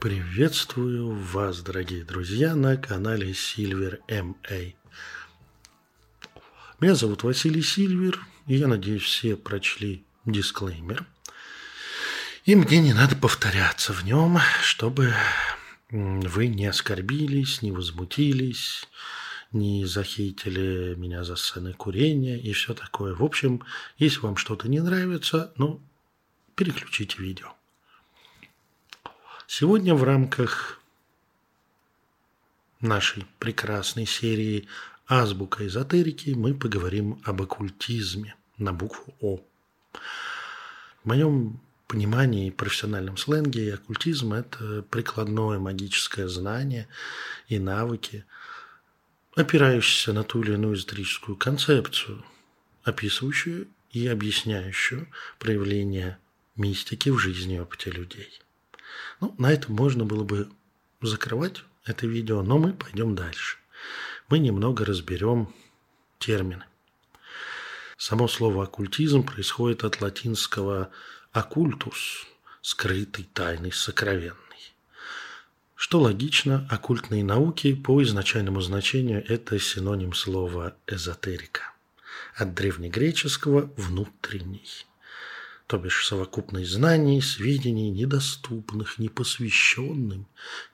Приветствую вас, дорогие друзья, на канале Silver MA. Меня зовут Василий Сильвер, и я надеюсь, все прочли дисклеймер. И мне не надо повторяться в нем, чтобы вы не оскорбились, не возмутились, не захейтили меня за сцены курения и все такое. В общем, если вам что-то не нравится, ну, переключите видео. Сегодня в рамках нашей прекрасной серии «Азбука эзотерики» мы поговорим об оккультизме на букву «О». В моем понимании и профессиональном сленге оккультизм – это прикладное магическое знание и навыки, опирающиеся на ту или иную эзотерическую концепцию, описывающую и объясняющую проявление мистики в жизни и опыте людей – ну, на этом можно было бы закрывать это видео, но мы пойдем дальше. Мы немного разберем термины. Само слово оккультизм происходит от латинского оккультус – скрытый, тайный, сокровенный. Что логично, оккультные науки по изначальному значению – это синоним слова эзотерика. От древнегреческого «внутренний» то бишь совокупность знаний, сведений, недоступных, непосвященным,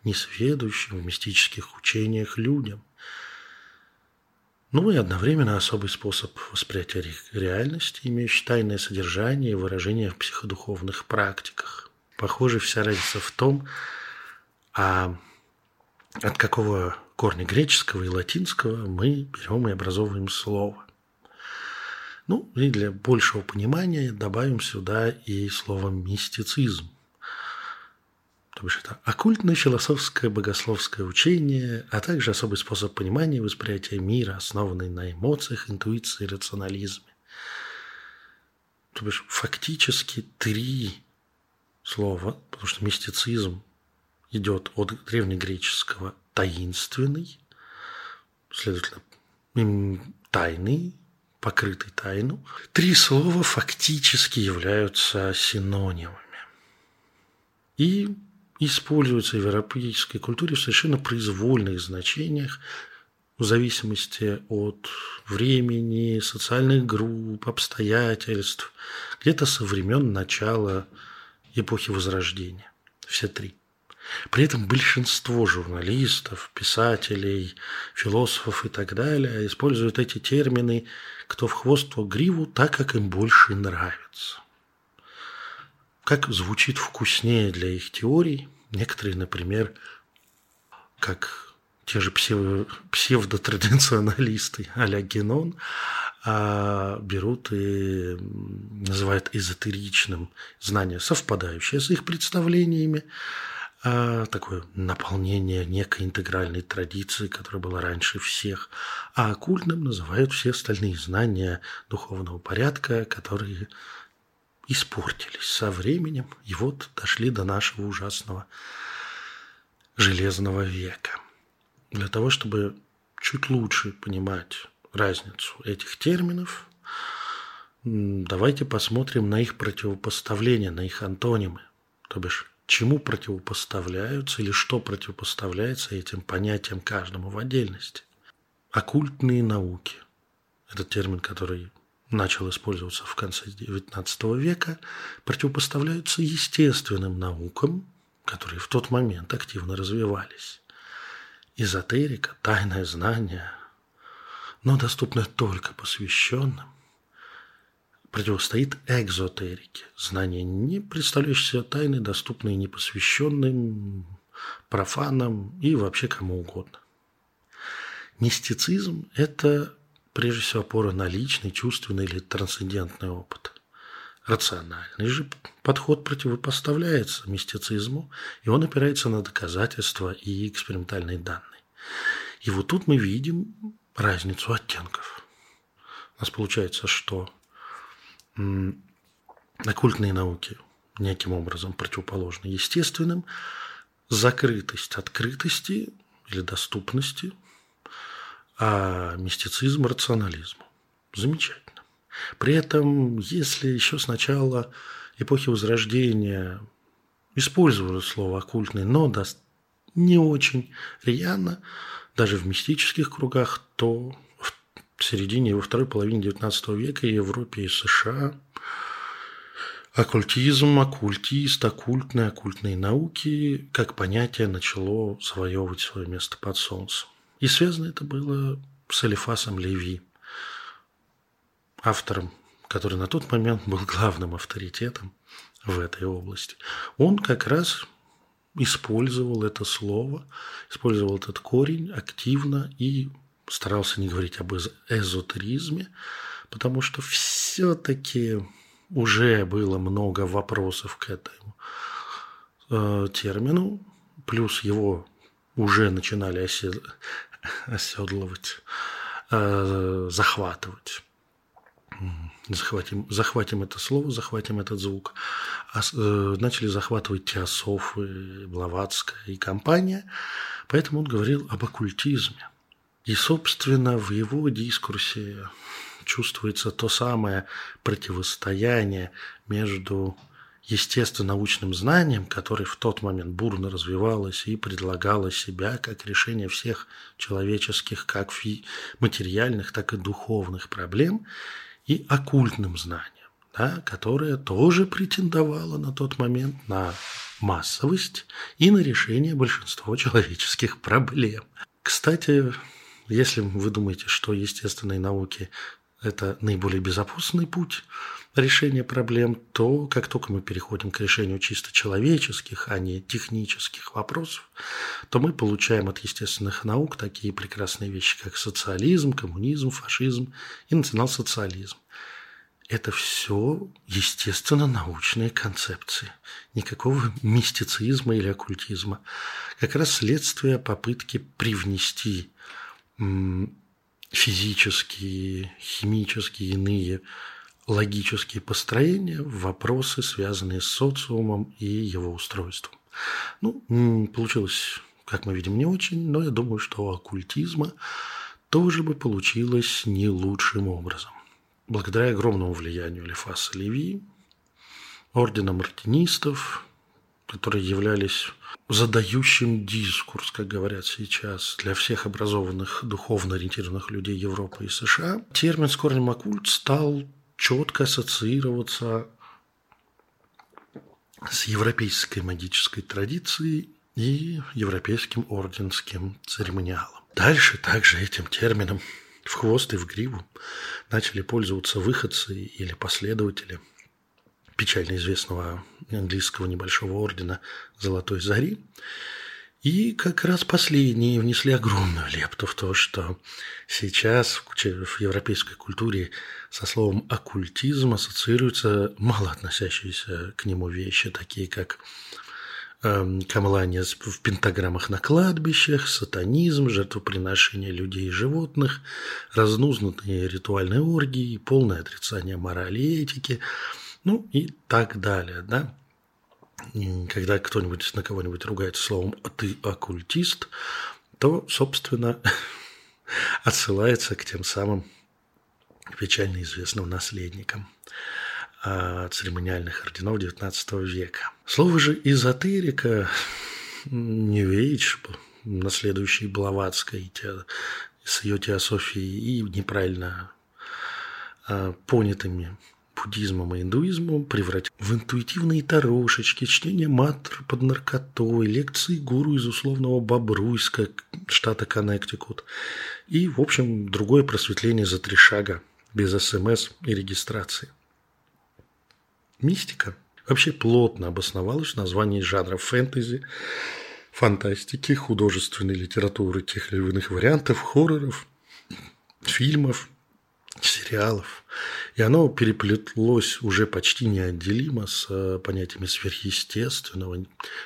несведущим в мистических учениях людям. Ну и одновременно особый способ восприятия реальности, имеющий тайное содержание и выражение в психодуховных практиках. Похоже, вся разница в том, а от какого корня греческого и латинского мы берем и образовываем слово. Ну, и для большего понимания добавим сюда и слово «мистицизм». То бишь это оккультное философское богословское учение, а также особый способ понимания и восприятия мира, основанный на эмоциях, интуиции и рационализме. То бишь фактически три слова, потому что мистицизм идет от древнегреческого «таинственный», следовательно, тайный, покрытый тайну, три слова фактически являются синонимами. И используются в европейской культуре в совершенно произвольных значениях, в зависимости от времени, социальных групп, обстоятельств, где-то со времен начала эпохи Возрождения. Все три. При этом большинство журналистов, писателей, философов и так далее используют эти термины кто в хвост, то гриву, так, как им больше нравится. Как звучит вкуснее для их теорий. Некоторые, например, как те же псевдотрадиционалисты а-ля Генон, а берут и называют эзотеричным знание, совпадающее с их представлениями, а, такое наполнение некой интегральной традиции, которая была раньше всех, а оккультным называют все остальные знания духовного порядка, которые испортились со временем и вот дошли до нашего ужасного железного века. Для того, чтобы чуть лучше понимать разницу этих терминов, давайте посмотрим на их противопоставление, на их антонимы, то бишь чему противопоставляются или что противопоставляется этим понятиям каждому в отдельности. Оккультные науки – это термин, который начал использоваться в конце XIX века, противопоставляются естественным наукам, которые в тот момент активно развивались. Эзотерика, тайное знание, но доступное только посвященным, противостоит экзотерике, знания, не представляющие тайны, доступные непосвященным, профанам и вообще кому угодно. Мистицизм – это прежде всего опора на личный, чувственный или трансцендентный опыт. Рациональный же подход противопоставляется мистицизму, и он опирается на доказательства и экспериментальные данные. И вот тут мы видим разницу оттенков. У нас получается, что оккультные науки неким образом противоположны естественным, закрытость открытости или доступности, а мистицизм рационализму. Замечательно. При этом, если еще с начала эпохи Возрождения использовали слово оккультный, но не очень рьяно, даже в мистических кругах, то в середине, во второй половине XIX века Европе и США оккультизм, оккультист, оккультные, оккультные науки как понятие начало завоевывать свое место под солнцем. И связано это было с Элифасом Леви, автором, который на тот момент был главным авторитетом в этой области. Он как раз использовал это слово, использовал этот корень активно и старался не говорить об эзотеризме, потому что все-таки уже было много вопросов к этому э, термину, плюс его уже начинали осед... оседлывать, э, захватывать. Захватим, захватим это слово, захватим этот звук. А, э, начали захватывать теософы, Блаватская и компания. Поэтому он говорил об оккультизме. И, собственно, в его дискурсе чувствуется то самое противостояние между естественно-научным знанием, которое в тот момент бурно развивалось и предлагало себя как решение всех человеческих, как материальных, так и духовных проблем, и оккультным знанием, да, которое тоже претендовало на тот момент на массовость и на решение большинства человеческих проблем. Кстати, если вы думаете, что естественные науки – это наиболее безопасный путь решения проблем, то как только мы переходим к решению чисто человеческих, а не технических вопросов, то мы получаем от естественных наук такие прекрасные вещи, как социализм, коммунизм, фашизм и национал-социализм. Это все, естественно, научные концепции. Никакого мистицизма или оккультизма. Как раз следствие попытки привнести физические, химические, иные логические построения вопросы, связанные с социумом и его устройством. Ну, получилось, как мы видим, не очень, но я думаю, что оккультизма тоже бы получилось не лучшим образом. Благодаря огромному влиянию Лефаса Леви, ордена мартинистов, которые являлись задающим дискурс, как говорят сейчас, для всех образованных, духовно ориентированных людей Европы и США, термин с корнем оккульт стал четко ассоциироваться с европейской магической традицией и европейским орденским церемониалом. Дальше также этим термином в хвост и в гриву начали пользоваться выходцы или последователи – печально известного английского небольшого ордена Золотой Зари. И как раз последние внесли огромную лепту в то, что сейчас в европейской культуре со словом оккультизм ассоциируются мало относящиеся к нему вещи, такие как э, камлание в пентаграммах на кладбищах, сатанизм, жертвоприношение людей и животных, разнузнутые ритуальные оргии, полное отрицание морали и этики – ну и так далее, да. Когда кто-нибудь на кого-нибудь ругается словом «а «ты оккультист», то, собственно, отсылается к тем самым печально известным наследникам а, церемониальных орденов XIX века. Слово же «эзотерика» не Age, наследующий Блаватской с ее теософией и неправильно а, понятыми буддизмом и индуизмом превратить в интуитивные тарошечки, чтение мантр под наркотой, лекции гуру из условного Бобруйска, штата Коннектикут. И, в общем, другое просветление за три шага, без СМС и регистрации. Мистика вообще плотно обосновалась в названии жанра фэнтези, фантастики, художественной литературы тех или иных вариантов, хорроров, фильмов, сериалов. И оно переплетлось уже почти неотделимо с э, понятиями сверхъестественного,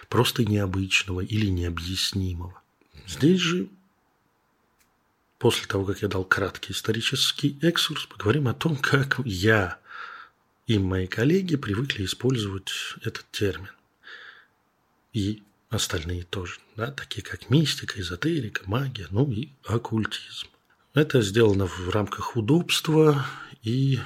просто необычного или необъяснимого. Здесь же, после того, как я дал краткий исторический экскурс, поговорим о том, как я и мои коллеги привыкли использовать этот термин. И остальные тоже, да, такие как мистика, эзотерика, магия, ну и оккультизм. Это сделано в рамках удобства и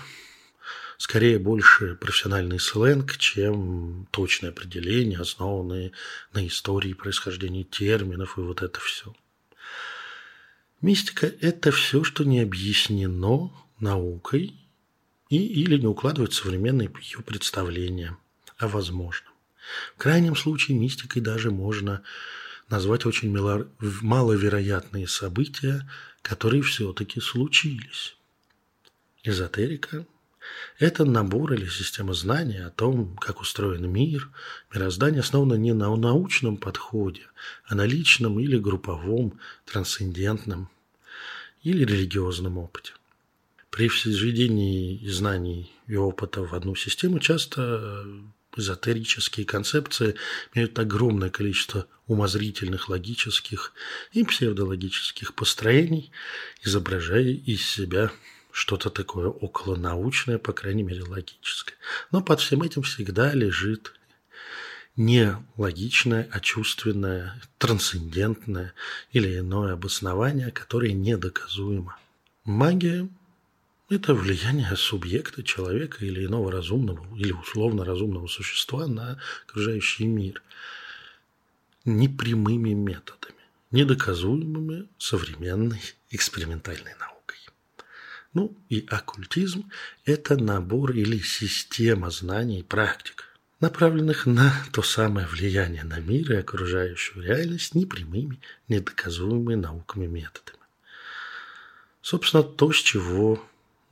скорее больше профессиональный сленг, чем точное определение, основанные на истории происхождения терминов и вот это все. Мистика – это все, что не объяснено наукой и или не укладывает современные ее представления о возможном. В крайнем случае мистикой даже можно назвать очень маловероятные события, которые все-таки случились. Эзотерика – это набор или система знаний о том, как устроен мир. Мироздание основано не на научном подходе, а на личном или групповом, трансцендентном или религиозном опыте. При сведении знаний и опыта в одну систему часто эзотерические концепции имеют огромное количество умозрительных, логических и псевдологических построений, изображая из себя что-то такое околонаучное, по крайней мере, логическое. Но под всем этим всегда лежит не логичное, а чувственное, трансцендентное или иное обоснование, которое недоказуемо. Магия – это влияние субъекта, человека или иного разумного или условно разумного существа на окружающий мир непрямыми методами, недоказуемыми современной экспериментальной наукой. Ну и оккультизм – это набор или система знаний и практик, направленных на то самое влияние на мир и окружающую реальность непрямыми, недоказуемыми науками методами. Собственно, то, с чего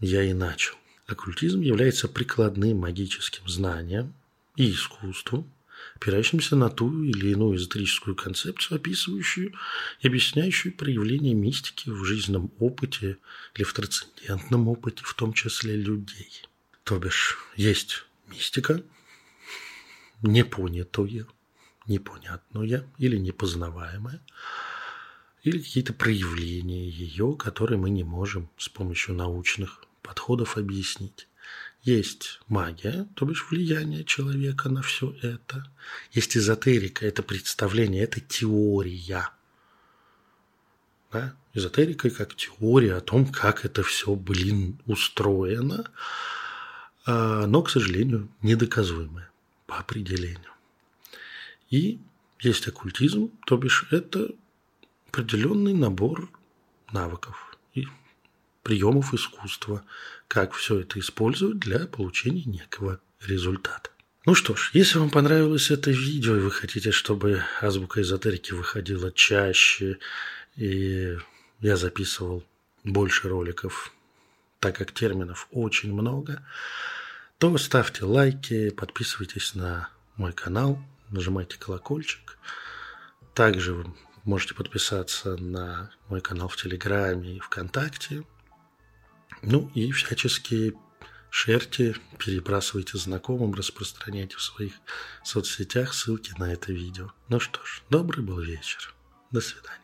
я и начал. Оккультизм является прикладным магическим знанием и искусством, опирающимся на ту или иную эзотерическую концепцию, описывающую и объясняющую проявление мистики в жизненном опыте или в трансцендентном опыте, в том числе людей. То бишь, есть мистика, непонятое, непонятное или непознаваемое, или какие-то проявления ее, которые мы не можем с помощью научных подходов объяснить. Есть магия, то бишь влияние человека на все это. Есть эзотерика, это представление, это теория. Да? Эзотерика как теория о том, как это все, блин, устроено, а, но, к сожалению, недоказуемое по определению. И есть оккультизм, то бишь это определенный набор навыков и приемов искусства, как все это использовать для получения некого результата. Ну что ж, если вам понравилось это видео, и вы хотите, чтобы азбука эзотерики выходила чаще, и я записывал больше роликов, так как терминов очень много, то ставьте лайки, подписывайтесь на мой канал, нажимайте колокольчик. Также вы можете подписаться на мой канал в Телеграме и ВКонтакте. Ну и всячески шерьте, перебрасывайте знакомым, распространяйте в своих соцсетях ссылки на это видео. Ну что ж, добрый был вечер. До свидания.